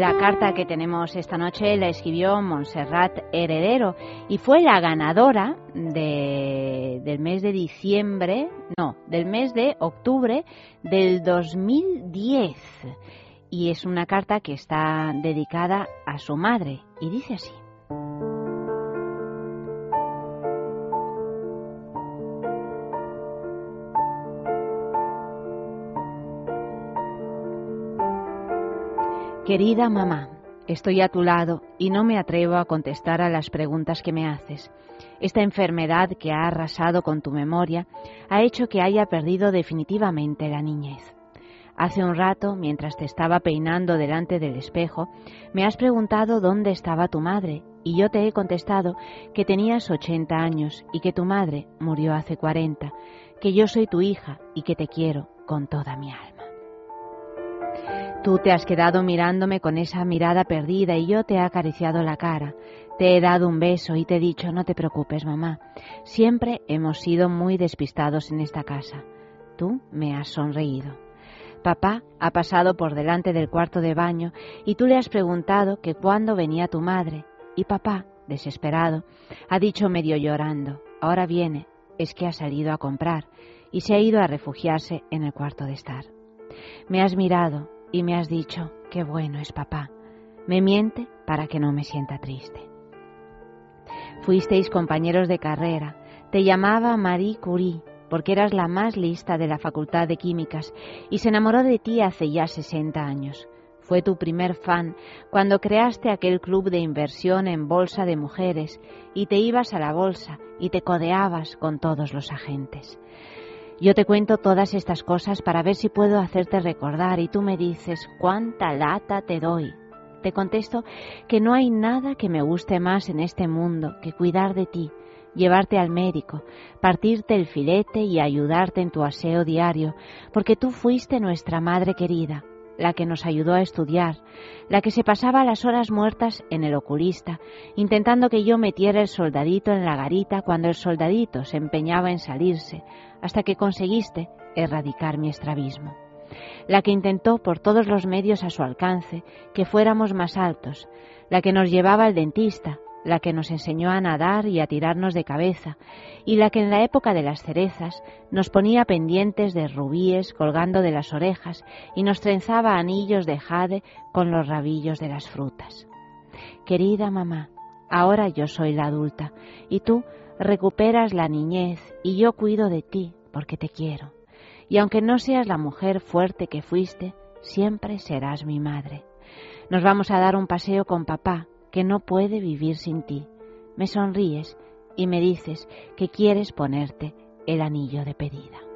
La carta que tenemos esta noche la escribió Montserrat Heredero y fue la ganadora del mes de diciembre, no, del mes de octubre del 2010. Y es una carta que está dedicada a su madre y dice así. Querida mamá, estoy a tu lado y no me atrevo a contestar a las preguntas que me haces. Esta enfermedad que ha arrasado con tu memoria ha hecho que haya perdido definitivamente la niñez. Hace un rato, mientras te estaba peinando delante del espejo, me has preguntado dónde estaba tu madre y yo te he contestado que tenías 80 años y que tu madre murió hace 40, que yo soy tu hija y que te quiero con toda mi alma. Tú te has quedado mirándome con esa mirada perdida y yo te he acariciado la cara. Te he dado un beso y te he dicho, no te preocupes, mamá. Siempre hemos sido muy despistados en esta casa. Tú me has sonreído. Papá ha pasado por delante del cuarto de baño y tú le has preguntado que cuándo venía tu madre. Y papá, desesperado, ha dicho medio llorando, ahora viene, es que ha salido a comprar y se ha ido a refugiarse en el cuarto de estar. Me has mirado, y me has dicho, qué bueno es papá. Me miente para que no me sienta triste. Fuisteis compañeros de carrera. Te llamaba Marie Curie porque eras la más lista de la Facultad de Químicas y se enamoró de ti hace ya 60 años. Fue tu primer fan cuando creaste aquel club de inversión en bolsa de mujeres y te ibas a la bolsa y te codeabas con todos los agentes. Yo te cuento todas estas cosas para ver si puedo hacerte recordar y tú me dices cuánta lata te doy. Te contesto que no hay nada que me guste más en este mundo que cuidar de ti, llevarte al médico, partirte el filete y ayudarte en tu aseo diario, porque tú fuiste nuestra madre querida, la que nos ayudó a estudiar, la que se pasaba las horas muertas en el oculista, intentando que yo metiera el soldadito en la garita cuando el soldadito se empeñaba en salirse, hasta que conseguiste erradicar mi estrabismo. La que intentó por todos los medios a su alcance que fuéramos más altos, la que nos llevaba al dentista, la que nos enseñó a nadar y a tirarnos de cabeza, y la que en la época de las cerezas nos ponía pendientes de rubíes colgando de las orejas y nos trenzaba anillos de jade con los rabillos de las frutas. Querida mamá, ahora yo soy la adulta, y tú recuperas la niñez y yo cuido de ti porque te quiero. Y aunque no seas la mujer fuerte que fuiste, siempre serás mi madre. Nos vamos a dar un paseo con papá, que no puede vivir sin ti. Me sonríes y me dices que quieres ponerte el anillo de pedida.